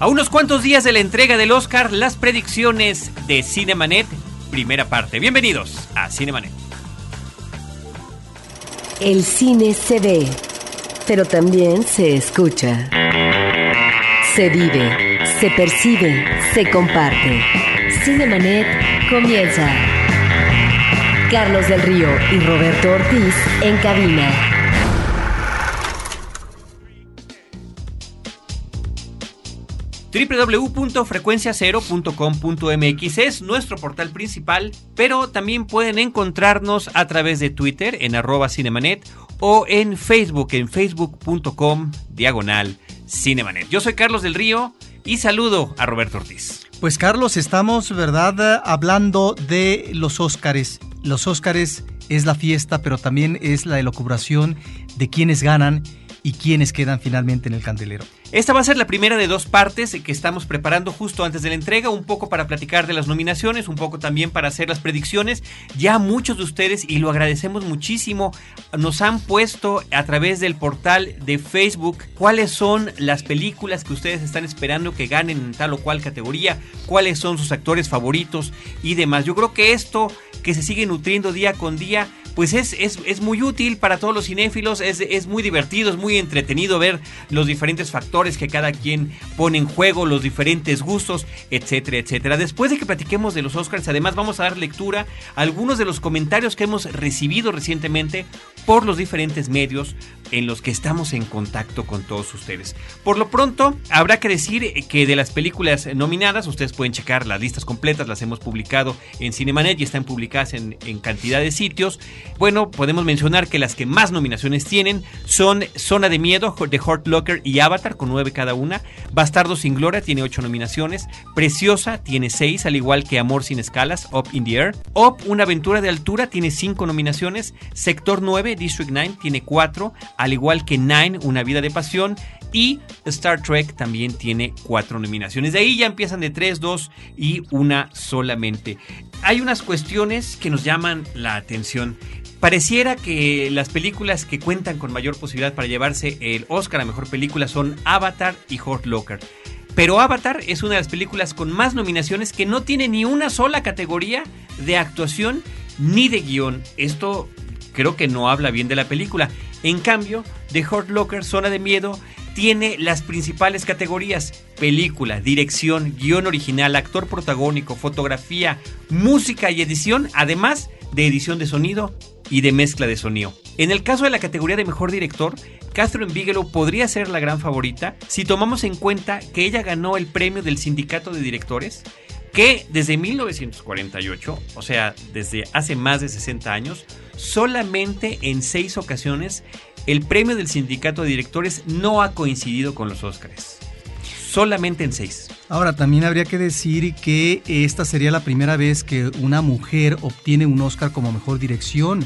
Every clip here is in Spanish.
A unos cuantos días de la entrega del Oscar, las predicciones de Cinemanet, primera parte. Bienvenidos a Cinemanet. El cine se ve, pero también se escucha. Se vive, se percibe, se comparte. Cinemanet comienza. Carlos del Río y Roberto Ortiz en cabina. www.frecuenciacero.com.mx es nuestro portal principal, pero también pueden encontrarnos a través de Twitter en arroba cinemanet o en Facebook en facebook.com diagonal cinemanet. Yo soy Carlos del Río y saludo a Roberto Ortiz. Pues Carlos, estamos, ¿verdad?, hablando de los Óscares. Los Óscares es la fiesta, pero también es la elocubración de quienes ganan y quienes quedan finalmente en el candelero. Esta va a ser la primera de dos partes que estamos preparando justo antes de la entrega, un poco para platicar de las nominaciones, un poco también para hacer las predicciones. Ya muchos de ustedes, y lo agradecemos muchísimo, nos han puesto a través del portal de Facebook cuáles son las películas que ustedes están esperando que ganen en tal o cual categoría, cuáles son sus actores favoritos y demás. Yo creo que esto que se sigue nutriendo día con día pues es, es, es, muy útil para todos los cinéfilos, es, es, muy divertido, es muy entretenido ver los diferentes factores que cada quien pone en juego, los diferentes gustos, etcétera, etcétera. Después de que platiquemos de los Oscars, además vamos a dar lectura a algunos de los comentarios que hemos recibido recientemente por los diferentes medios en los que estamos en contacto con todos ustedes. Por lo pronto, habrá que decir que de las películas nominadas, ustedes pueden checar las listas completas, las hemos publicado en Cinemanet y están publicadas en, en cantidad de sitios. Bueno, podemos mencionar que las que más nominaciones tienen son Zona de Miedo, de Hurt Locker y Avatar, con nueve cada una. Bastardo sin Gloria tiene ocho nominaciones. Preciosa tiene seis, al igual que Amor sin escalas, Up in the Air. Up, Una aventura de altura, tiene cinco nominaciones. Sector 9, District 9, tiene cuatro, al igual que Nine, Una vida de pasión. Y Star Trek también tiene cuatro nominaciones. De ahí ya empiezan de tres, dos y una solamente. Hay unas cuestiones que nos llaman la atención. Pareciera que las películas que cuentan con mayor posibilidad para llevarse el Oscar a Mejor Película son Avatar y Hurt Locker. Pero Avatar es una de las películas con más nominaciones que no tiene ni una sola categoría de actuación ni de guion. Esto creo que no habla bien de la película. En cambio, The Hurt Locker, Zona de Miedo, tiene las principales categorías: película, dirección, guion original, actor protagónico, fotografía, música y edición, además de edición de sonido y de mezcla de sonido. En el caso de la categoría de mejor director, Catherine Bigelow podría ser la gran favorita si tomamos en cuenta que ella ganó el premio del Sindicato de Directores, que desde 1948, o sea, desde hace más de 60 años, solamente en seis ocasiones el premio del Sindicato de Directores no ha coincidido con los Óscares. Solamente en seis. Ahora, también habría que decir que esta sería la primera vez que una mujer obtiene un Oscar como mejor dirección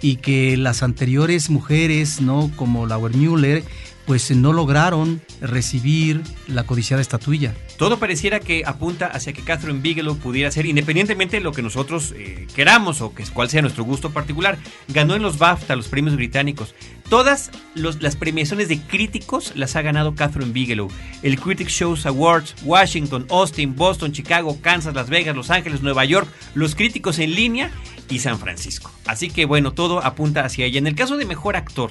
y que las anteriores mujeres, ¿no? Como Lauer Müller, pues no lograron recibir la codiciada estatuilla. Todo pareciera que apunta hacia que Catherine Bigelow pudiera ser, independientemente de lo que nosotros eh, queramos o que cuál sea nuestro gusto particular, ganó en los BAFTA, los premios británicos. Todas las premiaciones de críticos las ha ganado Catherine Bigelow. El Critics Shows Awards, Washington, Austin, Boston, Chicago, Kansas, Las Vegas, Los Ángeles, Nueva York, los críticos en línea y San Francisco. Así que bueno, todo apunta hacia ella. En el caso de mejor actor,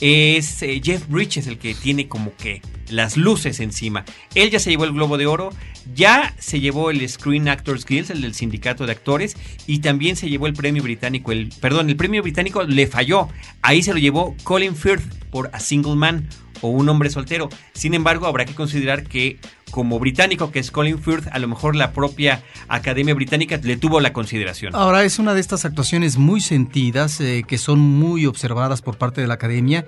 es eh, Jeff Bridges el que tiene como que las luces encima. Él ya se llevó el Globo de Oro, ya se llevó el Screen Actors Guild, el del sindicato de actores, y también se llevó el premio británico. El, perdón, el premio británico le falló. Ahí se lo llevó Colin Firth por A Single Man o Un hombre soltero. Sin embargo, habrá que considerar que como británico que es Colin Firth, a lo mejor la propia Academia Británica le tuvo la consideración. Ahora es una de estas actuaciones muy sentidas, eh, que son muy observadas por parte de la Academia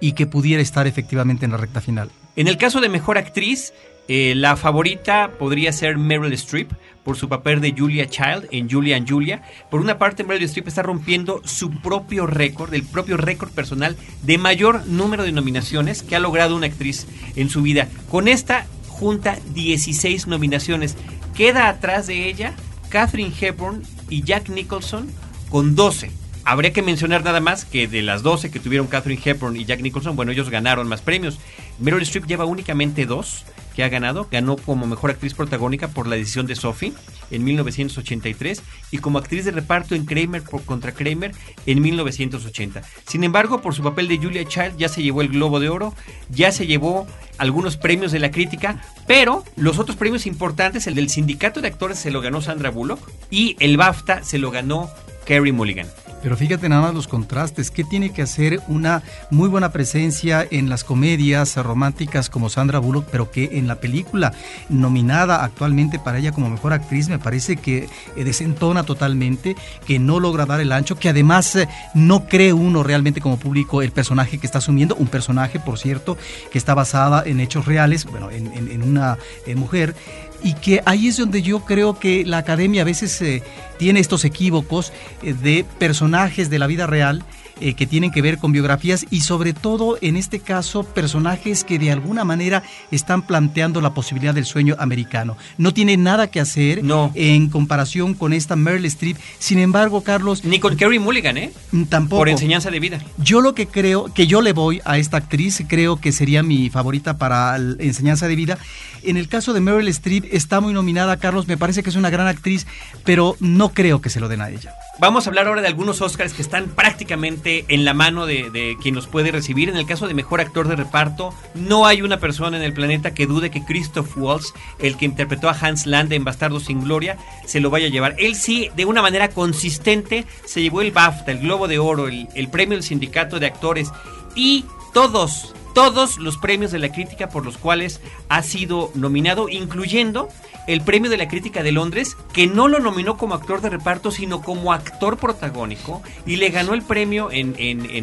y que pudiera estar efectivamente en la recta final. En el caso de Mejor Actriz, eh, la favorita podría ser Meryl Streep por su papel de Julia Child en Julia and Julia. Por una parte, Meryl Streep está rompiendo su propio récord, el propio récord personal de mayor número de nominaciones que ha logrado una actriz en su vida. Con esta junta 16 nominaciones. Queda atrás de ella Catherine Hepburn y Jack Nicholson con 12. Habría que mencionar nada más que de las 12 que tuvieron Catherine Hepburn y Jack Nicholson, bueno, ellos ganaron más premios. Meryl Streep lleva únicamente dos que ha ganado. Ganó como mejor actriz protagónica por la decisión de Sophie en 1983 y como actriz de reparto en Kramer contra Kramer en 1980. Sin embargo, por su papel de Julia Child ya se llevó el Globo de Oro, ya se llevó algunos premios de la crítica, pero los otros premios importantes, el del Sindicato de Actores se lo ganó Sandra Bullock y el BAFTA se lo ganó Kerry Mulligan. Pero fíjate nada más los contrastes. ¿Qué tiene que hacer una muy buena presencia en las comedias románticas como Sandra Bullock, pero que en la película nominada actualmente para ella como mejor actriz me parece que eh, desentona totalmente, que no logra dar el ancho, que además eh, no cree uno realmente como público el personaje que está asumiendo, un personaje, por cierto, que está basada en hechos reales, bueno, en, una eh, mujer y que ahí es donde yo creo que la academia a veces eh, tiene estos equívocos eh, de personajes de la vida real eh, que tienen que ver con biografías y sobre todo en este caso personajes que de alguna manera están planteando la posibilidad del sueño americano. No tiene nada que hacer en comparación con esta Meryl Streep. Sin embargo, Carlos... Ni con Kerry Mulligan, ¿eh? Mm, tampoco. Por enseñanza de vida. Yo lo que creo, que yo le voy a esta actriz, creo que sería mi favorita para enseñanza de vida. En el caso de Meryl Streep está muy nominada, Carlos, me parece que es una gran actriz, pero no creo que se lo den a ella. Vamos a hablar ahora de algunos Oscars que están prácticamente en la mano de, quien los puede recibir. En el caso de mejor actor de reparto, no hay una persona en el planeta que dude que Christoph Waltz, el que interpretó a Hans Lande en Bastardo sin Gloria, se lo vaya a llevar. Él sí, de una manera consistente, se llevó el BAFTA, el Globo de Oro, el, el premio del Sindicato de Actores y todos, todos los premios de la crítica por los cuales ha sido nominado, incluyendo el premio de la crítica de Londres, que no lo nominó como actor de reparto, sino como actor protagónico, y le ganó el premio en,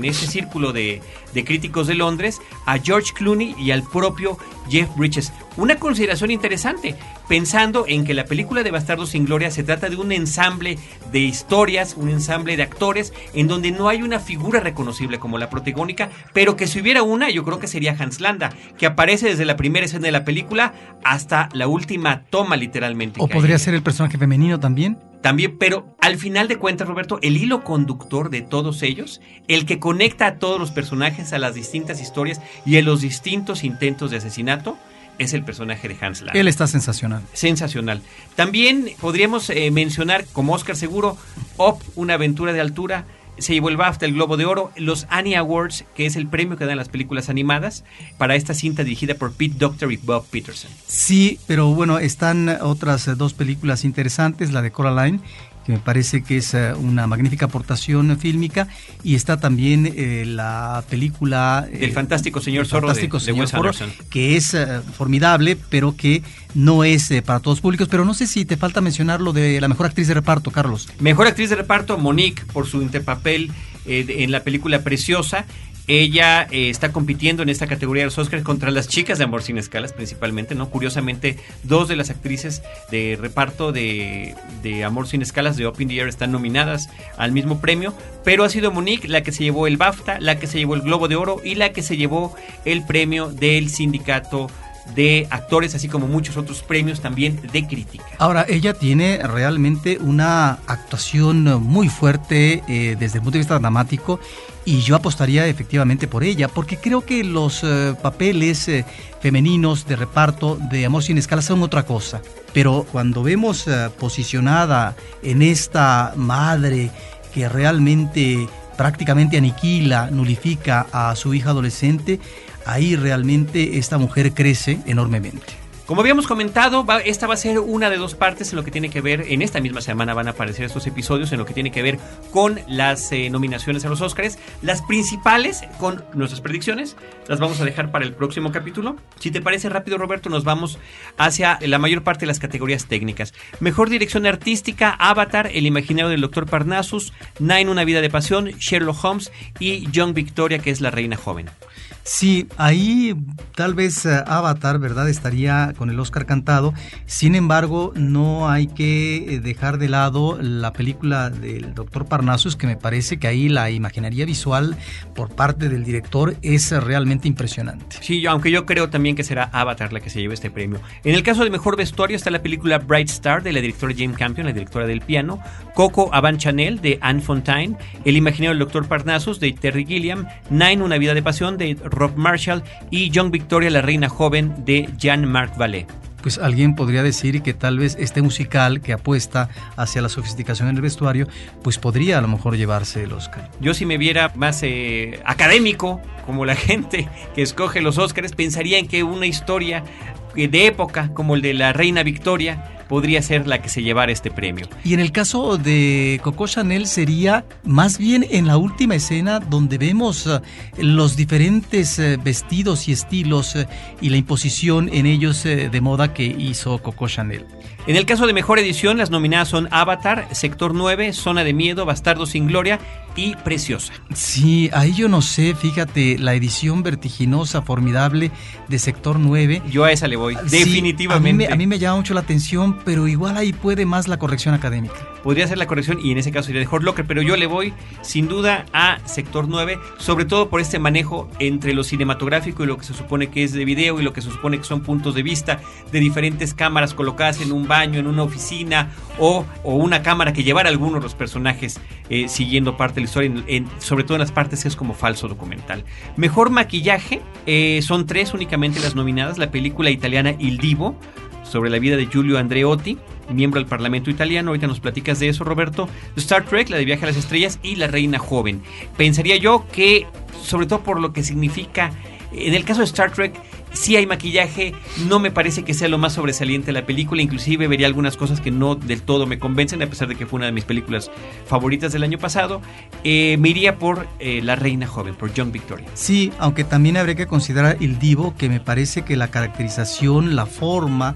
ese círculo de, de, críticos de Londres a George Clooney y al propio Jeff Bridges. Una consideración interesante, pensando en que la película de Bastardo sin Gloria se trata de un ensamble de historias, un ensamble de actores, en donde no hay una figura reconocible como la protagónica, pero que si hubiera una, yo creo que sería Hans Landa, que aparece desde la primera escena de la película hasta la última toma literalmente. ¿O podría ser el personaje femenino también? También, pero al final de cuentas, Roberto, el hilo conductor de todos ellos, el que conecta a todos los personajes a las distintas historias y a los distintos intentos de asesinato, es el personaje de Hans. Él está sensacional. Sensacional. También podríamos eh, mencionar como Oscar seguro, Op, una aventura de altura, se llevó el BAFTA, el Globo de Oro, los Annie Awards, que es el premio que dan las películas animadas, para esta cinta dirigida por Pete Doctor y Bob Peterson. Sí, pero bueno, están otras eh, dos películas interesantes, la de Coraline que me parece que es eh, una magnífica aportación fílmica, y está también eh, la película... El fantástico señor Zorro de, que es formidable, pero que no es para todos públicos, pero no sé si te falta mencionar lo de la mejor actriz de reparto, Carlos. Mejor actriz de reparto, Monique, por su interpapel en la película Preciosa, ella eh, está compitiendo en esta categoría de los Oscars contra las chicas de Amor sin Escalas, principalmente, ¿no? Curiosamente, dos de las actrices de reparto de, Amor sin Escalas de Open the Air están nominadas al mismo premio, pero ha sido Monique la que se llevó el BAFTA, la que se llevó el Globo de Oro y la que se llevó el premio del sindicato de actores, así como muchos otros premios también de crítica. Ahora, ella tiene realmente una actuación muy fuerte eh, desde el punto de vista dramático y yo apostaría efectivamente por ella, porque creo que los eh, papeles eh, femeninos de reparto de Amor sin escala son otra cosa. Pero cuando vemos posicionada en esta madre que realmente prácticamente aniquila, nulifica a su hija adolescente, ahí realmente esta mujer crece enormemente. Como habíamos comentado, esta va a ser una de dos partes en lo que tiene que ver, en esta misma semana van a aparecer estos episodios en lo que tiene que ver con las eh, nominaciones a los Oscars. Las principales, con nuestras predicciones, las vamos a dejar para el próximo capítulo. Si te parece rápido, Roberto, nos vamos hacia la mayor parte de las categorías técnicas. Mejor dirección artística, Avatar, El imaginario del Dr. Parnassus, Nine, Una vida de pasión, Sherlock Holmes y Young Victoria, que es la reina joven. Sí, ahí tal vez eh, Avatar, ¿verdad? Estaría con el Oscar cantado. Sin embargo, no hay que eh, dejar de lado la película del doctor Parnassus, que me parece que ahí la imaginaría visual por parte del director es realmente impresionante. Sí, aunque yo creo también que será Avatar la que se lleve este premio. En el caso de mejor vestuario está la película Bright Star de la directora James Campion, la directora del piano, Coco Avant Chanel de Anne Fontaine, El imaginario del doctor Parnassus de Terry Gilliam, Nine, Una vida de pasión de Rob Marshall y Young Victoria, la reina joven de Jean-Marc Vallée pues alguien podría decir que tal vez este musical que apuesta hacia la sofisticación en el vestuario, pues podría a lo mejor llevarse el Oscar. Yo si me viera más eh, académico, como la gente que escoge los Oscars, pensaría en que una historia de época como el de la Reina Victoria podría ser la que se llevara este premio. Y en el caso de Coco Chanel sería más bien en la última escena donde vemos uh, los diferentes uh, vestidos y estilos uh, y la imposición en ellos de moda que hizo Coco Chanel. En el caso de mejor edición, las nominadas son Avatar, Sector 9, Zona de Miedo, Bastardo sin Gloria y Preciosa. Sí, ahí yo no sé, fíjate, la edición vertiginosa, formidable de Sector 9. Yo a esa le voy, definitivamente. A mí, me, llama mucho la atención, pero igual ahí puede más la corrección académica. Podría ser la corrección y en ese caso sería de Locker, pero yo le voy sin duda a Sector 9, sobre todo por este manejo entre lo cinematográfico y lo que se supone que es de video y lo que se supone que son puntos de vista de diferentes cámaras colocadas en un baño, en una oficina o, una cámara que llevara algunos de los personajes eh, siguiendo parte de la historia, sobre todo en las partes que es como falso documental. Mejor maquillaje, eh, son tres únicamente las nominadas, la película italiana Il Divo, sobre la vida de Giulio Andreotti, miembro del Parlamento italiano. Ahorita nos platicas de eso, Roberto. Star Trek, la de Viaje a las Estrellas y La Reina Joven. Pensaría yo que, sobre todo por lo que significa, en el caso de Star Trek, si hay maquillaje, no me parece que sea lo más sobresaliente de la película, inclusive vería algunas cosas que no del todo me convencen, a pesar de que fue una de mis películas favoritas del año pasado. Eh, me iría por eh, La Reina Joven, por John Victoria. Sí, aunque también habría que considerar el divo, que me parece que la caracterización, la forma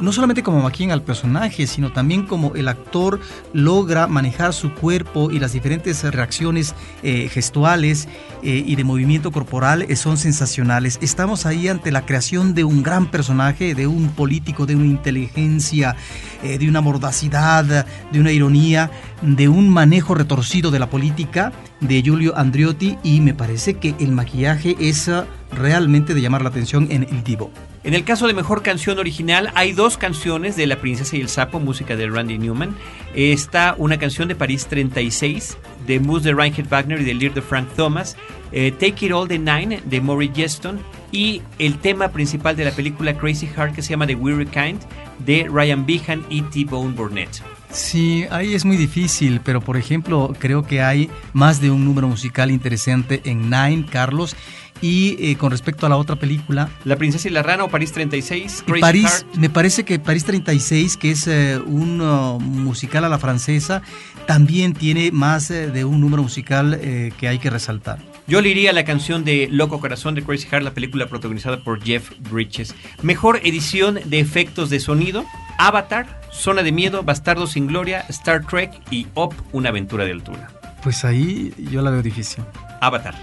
no solamente como maquillan al personaje, sino también como el actor logra manejar su cuerpo y las diferentes reacciones eh, gestuales eh, y de movimiento corporal eh, son sensacionales. Estamos ahí ante la creación de un gran personaje, de un político, de una inteligencia, de una mordacidad, de una ironía, de un manejo retorcido de la política de Giulio Andriotti y me parece que el maquillaje es ah, realmente de llamar la atención en el Divo. En el caso de mejor canción original, hay dos canciones de La Princesa y el Sapo, música de Randy Newman. Está una canción de París 36, de Moose de Reinhard Wagner y de Lear de Frank Thomas. Eh, Take It All the Nine, de Maury Geston. Y el tema principal de la película Crazy Heart, que se llama The Weary Kind, de Ryan Behan y T-Bone Burnett. Sí, ahí es muy difícil, pero por ejemplo, creo que hay más de un número musical interesante en Nine, Carlos. Y eh, con respecto a la otra película. La Princesa y la Rana o París 36. París, me parece que París 36, que es eh, un uh, musical a la francesa, también tiene más eh, de un número musical que hay que resaltar. Yo le iría a la canción de Loco Corazón de Crazy Heart, la película protagonizada por Jeff Bridges. Mejor edición de efectos de sonido: Avatar, Zona de Miedo, Bastardo sin Gloria, Star Trek y Up, una aventura de altura. Pues ahí yo la veo difícil. Avatar.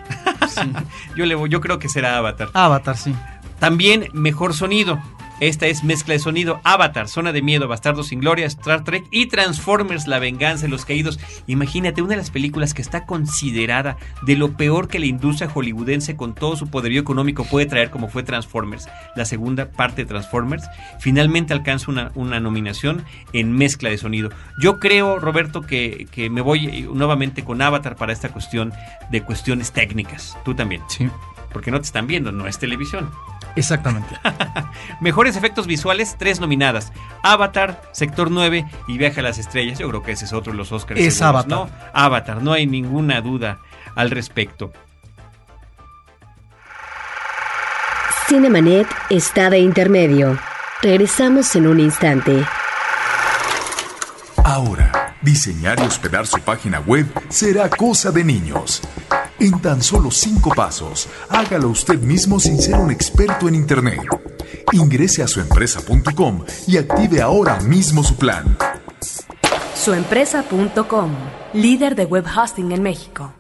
yo, le, yo creo que será Avatar. Avatar, sí. También mejor sonido. Esta es mezcla de sonido, Avatar, Zona de Miedo, Bastardo sin Gloria, Star Trek y Transformers, La Venganza de los Caídos. Imagínate, una de las películas que está considerada de lo peor que la industria hollywoodense con todo su poderío económico puede traer como fue Transformers, la segunda parte de Transformers, finalmente alcanza una, una nominación en mezcla de sonido. Yo creo, Roberto, que, que me voy nuevamente con Avatar para esta cuestión de cuestiones técnicas. Tú también. Sí. Porque no te están viendo, no es televisión. Exactamente. Mejores efectos visuales, tres nominadas. Avatar, Sector 9 y Viaje a las Estrellas. Yo creo que ese es otro de los Oscars. Es Avatar. ¿no? Avatar, no hay ninguna duda al respecto. Cinemanet está de intermedio. Regresamos en un instante. Ahora, diseñar y hospedar su página web será cosa de niños. En tan solo cinco pasos, hágalo usted mismo sin ser un experto en Internet. Ingrese a suempresa.com y active ahora mismo su plan. Suempresa.com, líder de web hosting en México.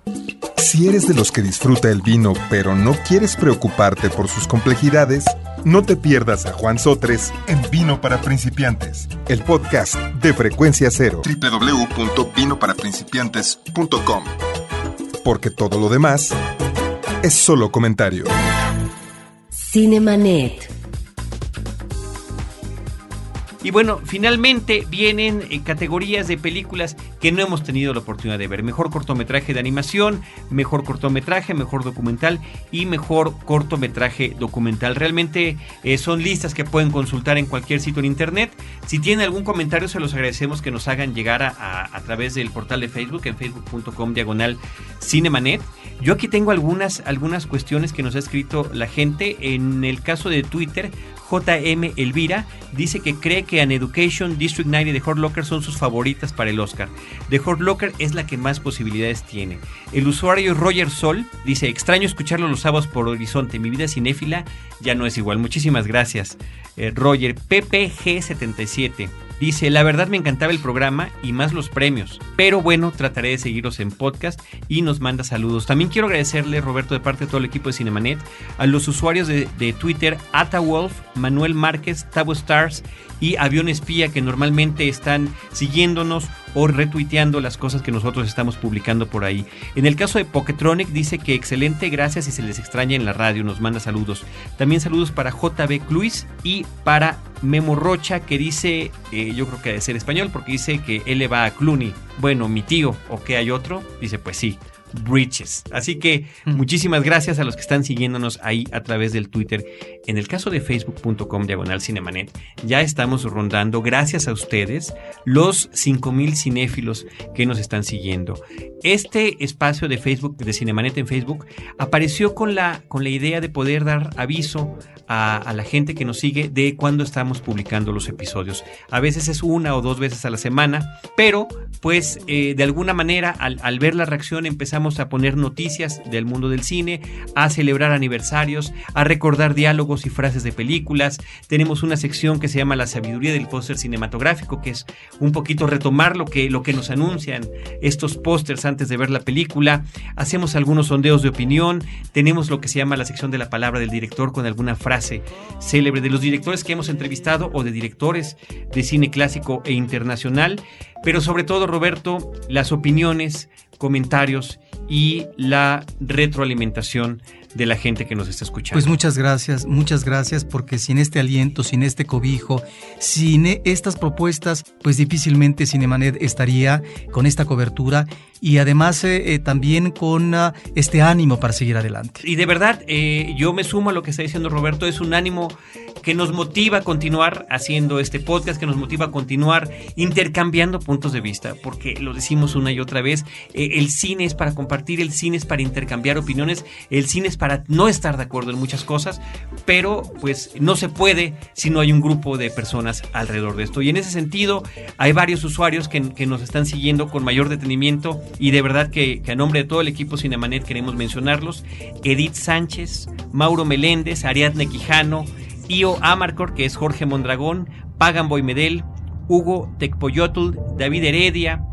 Si eres de los que disfruta el vino pero no quieres preocuparte por sus complejidades, No te pierdas a Juan Sotres en Vino para Principiantes, el podcast de Frecuencia Cero. www.vinoparaprincipiantes.com Porque todo lo demás es solo comentario. Cinemanet. Y bueno, finalmente vienen eh, categorías de películas que no hemos tenido la oportunidad de ver. Mejor cortometraje de animación, mejor cortometraje, mejor documental y mejor cortometraje documental. Realmente eh, son listas que pueden consultar en cualquier sitio en internet. Si tienen algún comentario, se los agradecemos que nos hagan llegar a, a través del portal de Facebook, en facebook.com diagonal cinemanet. Yo aquí tengo algunas, algunas cuestiones que nos ha escrito la gente. En el caso de Twitter, JM Elvira dice que cree que An Education, District 9 y The Hurt Locker son sus favoritas para el Oscar. The Hurt Locker es la que más posibilidades tiene. El usuario Roger Sol dice, extraño escucharlo los sábados por Horizonte, mi vida cinéfila ya no es igual. Muchísimas gracias, eh, Roger. PPG77 Dice, la verdad me encantaba el programa y más los premios, pero bueno, trataré de seguiros en podcast y nos manda saludos. También quiero agradecerle, Roberto, de parte de todo el equipo de Cinemanet, a los usuarios de, de Twitter, Atawolf, Manuel Márquez, Tabo Stars y Avión Espía, que normalmente están siguiéndonos o retuiteando las cosas que nosotros estamos publicando por ahí. En el caso de Poketronic dice que excelente, gracias y se les extraña en la radio, nos manda saludos. También saludos para JB Cluis y para Memo Rocha que dice, eh, yo creo que debe ser español porque dice que él le va a Clooney. Bueno, mi tío, ¿o que hay otro? Dice, pues sí. Bridges. Así que muchísimas gracias a los que están siguiéndonos ahí a través del Twitter. En el caso de facebook.com diagonal cinemanet, ya estamos rondando, gracias a ustedes, los 5000 cinéfilos que nos están siguiendo. Este espacio de Facebook, de Cinemanet en Facebook, apareció con la, con la idea de poder dar aviso a, a la gente que nos sigue de cuándo estamos publicando los episodios. A veces es una o dos veces a la semana, pero pues eh, de alguna manera al, al ver la reacción empezamos a poner noticias del mundo del cine, a celebrar aniversarios, a recordar diálogos y frases de películas. Tenemos una sección que se llama La sabiduría del póster cinematográfico, que es un poquito retomar lo que, lo que nos anuncian estos pósters antes de ver la película. Hacemos algunos sondeos de opinión. Tenemos lo que se llama la sección de la palabra del director con alguna frase célebre de los directores que hemos entrevistado o de directores de cine clásico e internacional. Pero sobre todo, Roberto, las opiniones, comentarios y la retroalimentación de la gente que nos está escuchando. Pues muchas gracias, muchas gracias, porque sin este aliento, sin este cobijo, sin e- estas propuestas, pues difícilmente Cinemanet estaría con esta cobertura y además eh, eh, también con uh, este ánimo para seguir adelante. Y de verdad, eh, yo me sumo a lo que está diciendo Roberto, es un ánimo que nos motiva a continuar haciendo este podcast, que nos motiva a continuar intercambiando puntos de vista, porque lo decimos una y otra vez, eh, el cine es para compartir, el cine es para intercambiar opiniones, el cine es para no estar de acuerdo en muchas cosas, pero pues no se puede si no hay un grupo de personas alrededor de esto. Y en ese sentido, hay varios usuarios que, que nos están siguiendo con mayor detenimiento y de verdad que, a nombre de todo el equipo Cinemanet queremos mencionarlos. Edith Sánchez, Mauro Meléndez, Ariadne Quijano, Io Amarcor, que es Jorge Mondragón, Pagan Boy Medel, Hugo Tecpoyotl, David Heredia,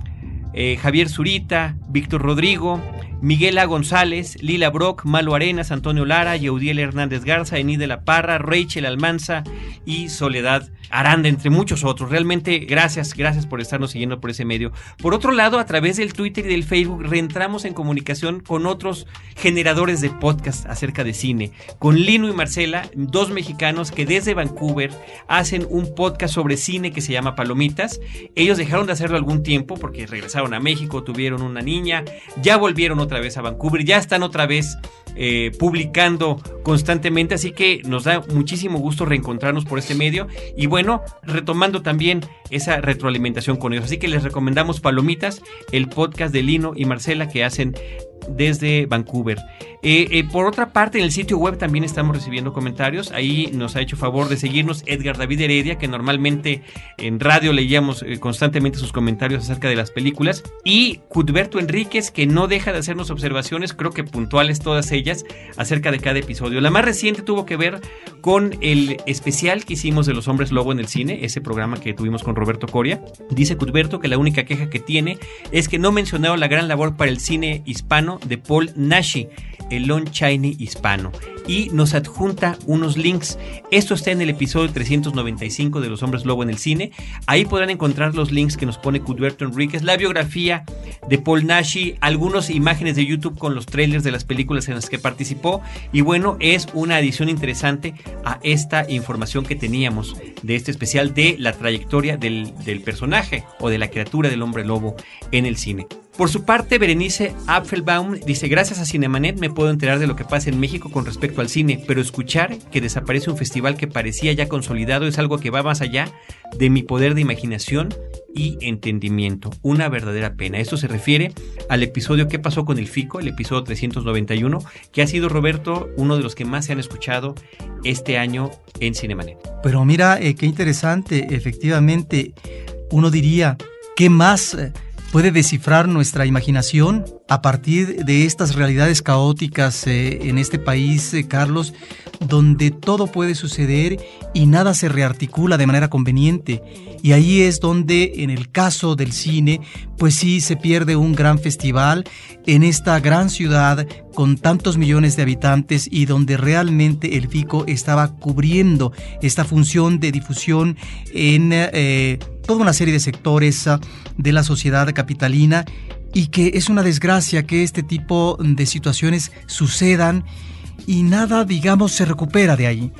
eh, Javier Zurita, Víctor Rodrigo, Miguel A. González, Lila Brock, Malo Arenas, Antonio Lara, Yeudiel Hernández Garza, Enid de la Parra, Rachel Almanza y Soledad Aranda, entre muchos otros. Realmente gracias, gracias por estarnos siguiendo por ese medio. Por otro lado, a través del Twitter y del Facebook reentramos en comunicación con otros generadores de podcast acerca de cine, con Lino y Marcela, dos mexicanos que desde Vancouver hacen un podcast sobre cine que se llama Palomitas. Ellos dejaron de hacerlo algún tiempo porque regresaron a México, tuvieron una niña, ya volvieron otra vez a Vancouver, ya están otra vez eh, publicando constantemente, así que nos da muchísimo gusto reencontrarnos por este medio y bueno, retomando también esa retroalimentación con ellos. Así que les recomendamos Palomitas, el podcast de Lino y Marcela que hacen desde Vancouver. Eh, eh, por otra parte, en el sitio web también estamos recibiendo comentarios. Ahí nos ha hecho favor de seguirnos Edgar David Heredia, que normalmente en radio leíamos constantemente sus comentarios acerca de las películas. Y Cudberto Enríquez, que no deja de hacernos observaciones, creo que puntuales todas ellas, acerca de cada episodio. La más reciente tuvo que ver con el especial que hicimos de los hombres lobo en el cine, ese programa que tuvimos con Roberto Coria. Dice Cuthberto que la única queja que tiene es que no mencionaron la gran labor para el cine hispano de Paul Nashi, el Lon Chaney hispano y nos adjunta unos links. Esto está en el episodio 395 de Los Hombres Lobo en el cine. Ahí podrán encontrar los links que nos pone Cuthberto Enríquez, la biografía de Paul Nashi, algunas imágenes de YouTube con los trailers de las películas en las que participó. Y bueno, es una adición interesante a esta información que teníamos de este especial de la trayectoria del, personaje o de la criatura del hombre lobo en el cine. Por su parte, Berenice Apfelbaum dice, gracias a Cinemanet me puedo enterar de lo que pasa en México con respecto al cine, pero escuchar que desaparece un festival que parecía ya consolidado es algo que va más allá de mi poder de imaginación y entendimiento. Una verdadera pena. Esto se refiere al episodio ¿Qué pasó con el FICO? El episodio 391, que ha sido, Roberto, uno de los que más se han escuchado este año en Cinemanet. Pero mira, eh, qué interesante, efectivamente, uno diría, ¿qué más? Puede descifrar nuestra imaginación a partir de estas realidades caóticas eh, en este país, eh, Carlos, donde todo puede suceder y nada se rearticula de manera conveniente. Y ahí es donde, en el caso del cine, pues sí se pierde un gran festival en esta gran ciudad con tantos millones de habitantes y donde realmente el FICO estaba cubriendo esta función de difusión en eh, toda una serie de sectores ah, de la sociedad capitalina y que es una desgracia que este tipo de situaciones sucedan y nada, digamos, se recupera de ahí.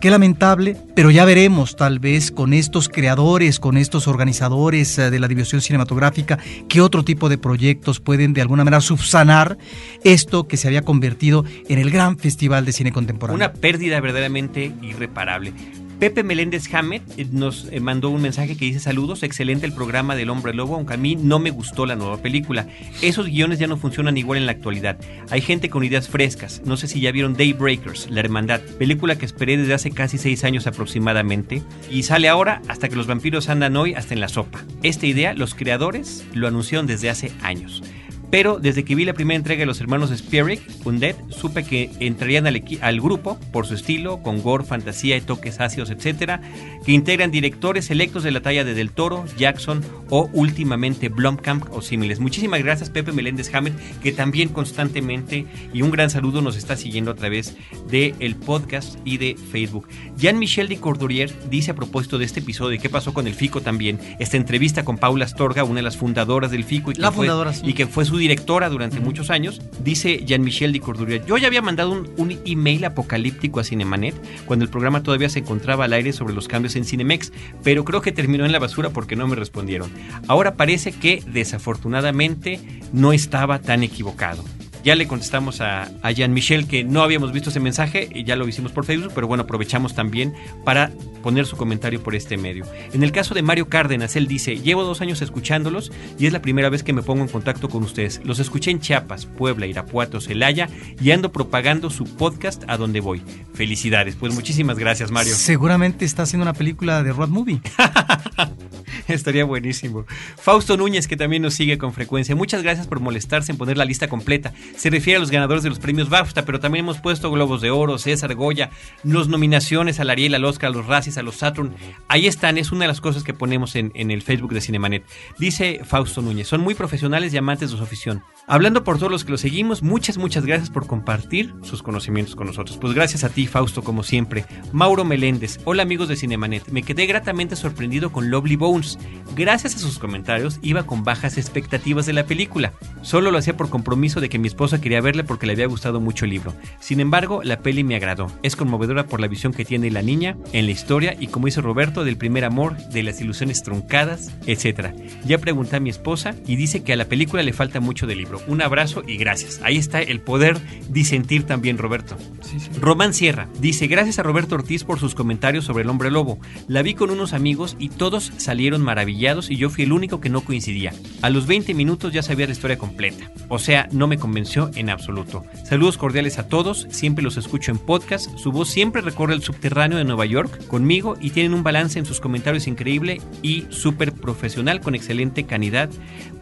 Qué lamentable, pero ya veremos tal vez con estos creadores, con estos organizadores eh, de la diversión cinematográfica, qué otro tipo de proyectos pueden de alguna manera subsanar esto que se había convertido en el gran festival de cine contemporáneo. Una pérdida verdaderamente irreparable. Pepe Meléndez Hamed eh, nos eh, mandó un mensaje que dice saludos, excelente el programa del hombre lobo, aunque a mí no me gustó la nueva película. Esos guiones ya no funcionan igual en la actualidad. Hay gente con ideas frescas. No sé si ya vieron Daybreakers, La Hermandad, película que esperé desde hace casi seis años aproximadamente y sale ahora hasta que los vampiros andan hoy hasta en la sopa. Esta idea los creadores lo anunciaron desde hace años. Pero desde que vi la primera entrega de los hermanos Spirit, Undead, supe que entrarían al, al, grupo por su estilo, con gore, fantasía y toques ácidos, etcétera, que integran directores electos de la talla de Del Toro, Jackson o últimamente Blomkamp o símiles. Muchísimas gracias Pepe Meléndez Hammett, que también constantemente y un gran saludo nos está siguiendo a través del el podcast y de Facebook. Jean-Michel de Cordurier dice a propósito de este episodio y qué pasó con el FICO también, esta entrevista con Paula Astorga, una de las fundadoras del FICO y que, la fue, fundadora, sí. y que fue su directora durante muchos años, dice Jean-Michel de Corduria. Yo ya había mandado un, un, email apocalíptico a Cinemanet cuando el programa todavía se encontraba al aire sobre los cambios en Cinemex, pero creo que terminó en la basura porque no me respondieron. Ahora parece que desafortunadamente no estaba tan equivocado. Ya le contestamos a, a Jean Michel que no habíamos visto ese mensaje y ya lo hicimos por Facebook, pero bueno, aprovechamos también para poner su comentario por este medio. En el caso de Mario Cárdenas, él dice, llevo dos años escuchándolos y es la primera vez que me pongo en contacto con ustedes. Los escuché en Chiapas, Puebla, Irapuato, Celaya y ando propagando su podcast a donde voy. Felicidades. Pues muchísimas gracias, Mario. Seguramente está haciendo una película de road movie. Estaría buenísimo. Fausto Núñez, que también nos sigue con frecuencia. Muchas gracias por molestarse en poner la lista completa. Se refiere a los ganadores de los premios BAFTA, pero también hemos puesto Globos de Oro, César Goya, los nominaciones al Ariel, al Oscar, a los Razzies, a los Saturn. Ahí están, es una de las cosas que ponemos en, en el Facebook de Cinemanet. Dice Fausto Núñez, son muy profesionales y amantes de su afición. Hablando por todos los que los seguimos, muchas, muchas gracias por compartir sus conocimientos con nosotros. Pues gracias a ti, Fausto, como siempre. Mauro Meléndez, hola amigos de Cinemanet. Me quedé gratamente sorprendido con Lovely Bones. Gracias a sus comentarios, iba con bajas expectativas de la película. Solo lo hacía por compromiso de que mi esposa quería verla porque le había gustado mucho el libro. Sin embargo, la peli me agradó. Es conmovedora por la visión que tiene la niña en la historia y como dice Roberto, del primer amor, de las ilusiones truncadas, etc. Ya pregunté a mi esposa y dice que a la película le falta mucho del libro. Un abrazo y gracias. Ahí está el poder disentir también, Roberto. Sí, sí. Román Sierra dice: Gracias a Roberto Ortiz por sus comentarios sobre el hombre lobo. La vi con unos amigos y todos salieron maravillados y yo fui el único que no coincidía. A los 20 minutos ya sabía la historia completa. O sea, no me convenció en absoluto. Saludos cordiales a todos, siempre los escucho en podcast. Su voz siempre recorre el subterráneo de Nueva York conmigo y tienen un balance en sus comentarios increíble y súper profesional con excelente calidad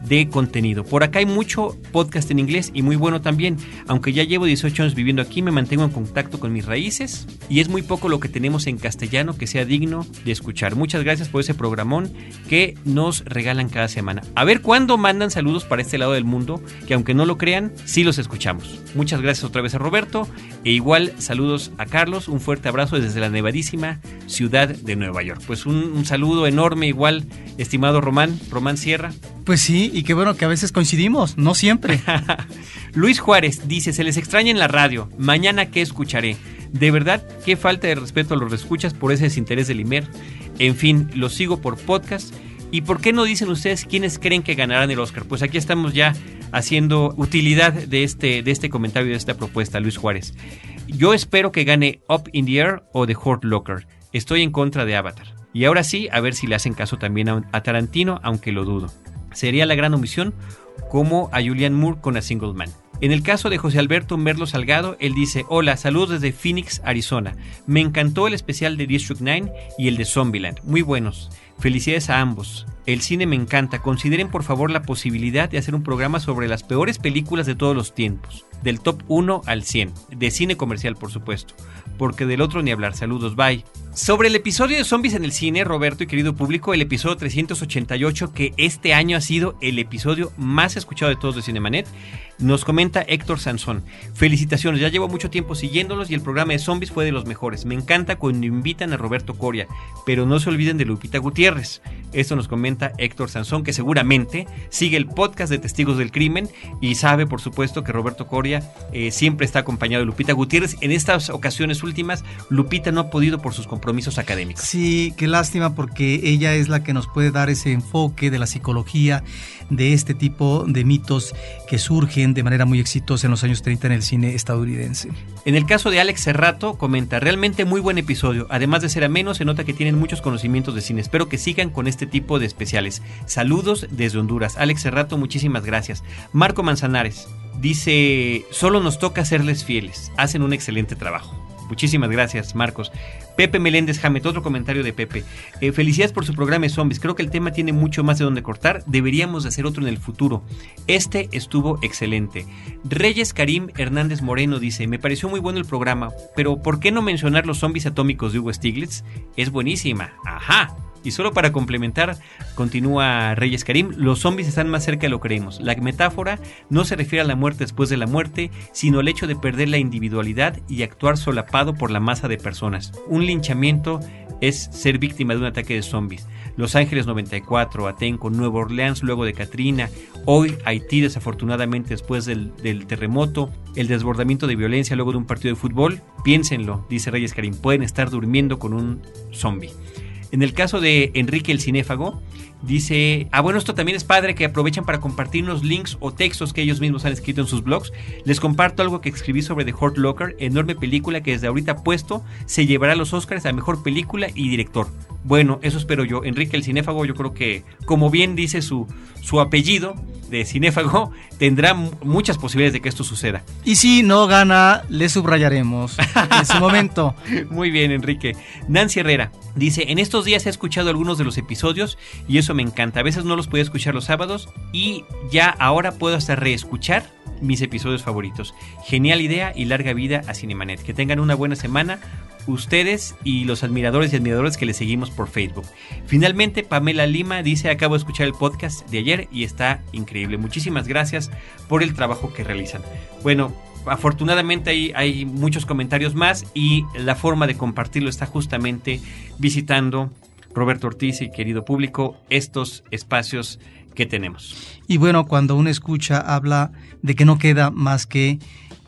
de contenido. Por acá hay mucho podcast en inglés y muy bueno también. Aunque ya llevo 18 años viviendo aquí, me mantengo en contacto con mis raíces y es muy poco lo que tenemos en castellano que sea digno de escuchar. Muchas gracias por ese programón que nos regalan cada semana. A ver cuándo mandan saludos para este lado del mundo, que aunque no lo crean, sí los escuchamos. Muchas gracias otra vez a Roberto e igual saludos a Carlos. Un fuerte abrazo desde la nevadísima ciudad de Nueva York. Pues un, un saludo enorme igual, estimado Román, Román Sierra. Pues sí, y qué bueno que a veces coincidimos, no siempre. Luis Juárez dice, se les extraña en la radio, mañana qué escucharé. De verdad, qué falta de respeto a los escuchas por ese desinterés del Imer. En fin, los sigo por podcast. ¿Y por qué no dicen ustedes quiénes creen que ganarán el Oscar? Pues aquí estamos ya haciendo utilidad de este, de este comentario, de esta propuesta, Luis Juárez. Yo espero que gane Up in the Air o The Hurt Locker. Estoy en contra de Avatar. Y ahora sí, a ver si le hacen caso también a, a Tarantino, aunque lo dudo. Sería la gran omisión como a Julian Moore con A Single Man. En el caso de José Alberto Merlo Salgado, él dice, hola, saludos desde Phoenix, Arizona. Me encantó el especial de District 9 y el de Zombieland, muy buenos. Felicidades a ambos. El cine me encanta. Consideren por favor la posibilidad de hacer un programa sobre las peores películas de todos los tiempos. Del top 1 al 100. De cine comercial, por supuesto. Porque del otro ni hablar. Saludos, bye. Sobre el episodio de zombies en el cine, Roberto y querido público, el episodio 388, que este año ha sido el episodio más escuchado de todos de Cinemanet, nos comenta Héctor Sansón. Felicitaciones, ya llevo mucho tiempo siguiéndolos y el programa de zombies fue de los mejores. Me encanta cuando invitan a Roberto Coria, pero no se olviden de Lupita Gutiérrez. Esto nos comenta Héctor Sansón, que seguramente sigue el podcast de Testigos del Crimen y sabe, por supuesto, que Roberto Coria eh, siempre está acompañado de Lupita Gutiérrez. En estas ocasiones últimas, Lupita no ha podido por sus compromisos académicos. Sí, qué lástima porque ella es la que nos puede dar ese enfoque de la psicología, de este tipo de mitos que surgen de manera muy exitosa en los años 30 en el cine estadounidense. En el caso de Alex Serrato, comenta, realmente muy buen episodio. Además de ser ameno, se nota que tienen muchos conocimientos de cine. Espero que sigan con este tipo de especiales. Saludos desde Honduras. Alex Serrato, muchísimas gracias. Marco Manzanares dice, solo nos toca serles fieles. Hacen un excelente trabajo. Muchísimas gracias, Marcos. Pepe Meléndez Jamet, otro comentario de Pepe. Eh, felicidades por su programa de zombies. Creo que el tema tiene mucho más de donde cortar. Deberíamos de hacer otro en el futuro. Este estuvo excelente. Reyes Karim Hernández Moreno dice: Me pareció muy bueno el programa, pero ¿por qué no mencionar los zombies atómicos de Hugo Stiglitz? Es buenísima. Ajá. Y solo para complementar, continúa Reyes Karim, los zombies están más cerca de lo que creemos. La metáfora no se refiere a la muerte después de la muerte, sino al hecho de perder la individualidad y actuar solapado por la masa de personas. Un linchamiento es ser víctima de un ataque de zombies. Los Ángeles 94, Atenco, Nueva Orleans luego de Katrina, hoy Haití desafortunadamente después del, del, terremoto, el desbordamiento de violencia luego de un partido de fútbol, piénsenlo, dice Reyes Karim, pueden estar durmiendo con un zombie. En el caso de Enrique el Cinéfago, dice, ah bueno, esto también es padre que aprovechan para compartirnos links o textos que ellos mismos han escrito en sus blogs. Les comparto algo que escribí sobre The Hurt Locker, enorme película que desde ahorita puesto se llevará los Oscars a Mejor Película y Director. Bueno, eso espero yo. Enrique el Cinéfago, yo creo que, como bien dice su, su apellido de Cinéfago, tendrá muchas posibilidades de que esto suceda. Y si no gana, le subrayaremos en su momento. Muy bien, Enrique. Nancy Herrera dice, en estos días he escuchado algunos de los episodios y eso me encanta. A veces no los podía escuchar los sábados y ya ahora puedo hasta reescuchar mis episodios favoritos. Genial idea y larga vida a Cinemanet. Que tengan una buena semana ustedes y los admiradores y admiradores que le seguimos por Facebook. Finalmente, Pamela Lima dice, acabo de escuchar el podcast de ayer y está increíble. Muchísimas gracias por el trabajo que realizan. Bueno, afortunadamente hay, hay muchos comentarios más y la forma de compartirlo está justamente visitando Roberto Ortiz y querido público estos espacios que tenemos. Y bueno, cuando uno escucha, habla de que no queda más que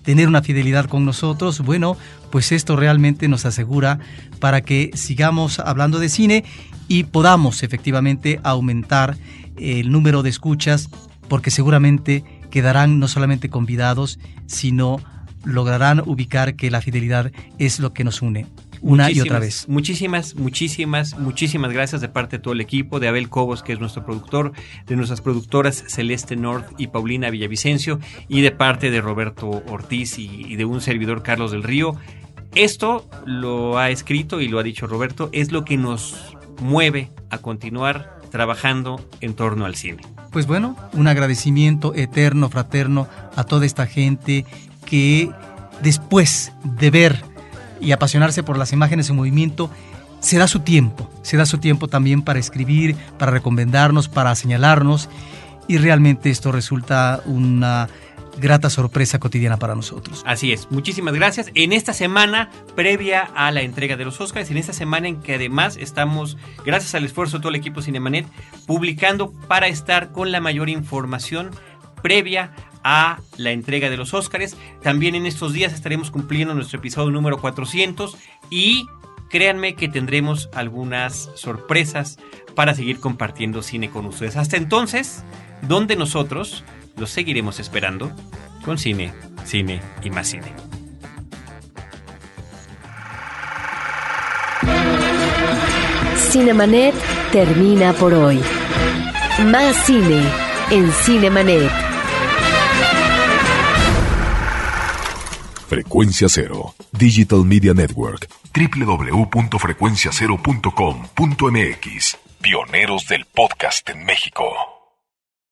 tener una fidelidad con nosotros, bueno, pues esto realmente nos asegura para que sigamos hablando de cine y podamos efectivamente aumentar el número de escuchas, porque seguramente quedarán no solamente convidados, sino lograrán ubicar que la fidelidad es lo que nos une. una y otra vez. Muchísimas, muchísimas, muchísimas gracias de parte de todo el equipo, de Abel Cobos, que es nuestro productor, de nuestras productoras Celeste North y Paulina Villavicencio, y de parte de Roberto Ortiz y, de un servidor Carlos del Río. Esto lo ha escrito y lo ha dicho Roberto, es lo que nos mueve a continuar trabajando en torno al cine. Pues bueno, un agradecimiento eterno, fraterno a toda esta gente que después de ver y apasionarse por las imágenes en movimiento, se da su tiempo, se da su tiempo también para escribir, para recomendarnos, para señalarnos y realmente esto resulta una grata sorpresa cotidiana para nosotros. Así es, muchísimas gracias. En esta semana previa a la entrega de los Oscars, en esta semana en que además estamos, gracias al esfuerzo de todo el equipo Cinemanet, publicando para estar con la mayor información previa a la entrega de los Óscares. También en estos días estaremos cumpliendo nuestro episodio número 400 y créanme que tendremos algunas sorpresas para seguir compartiendo cine con ustedes. Hasta entonces, donde nosotros los seguiremos esperando con cine, cine y más cine. Cinemanet termina por hoy. Más cine en Cinemanet. Frecuencia Cero, Digital Media Network, www.frecuenciacero.com.mx, pioneros del podcast en México.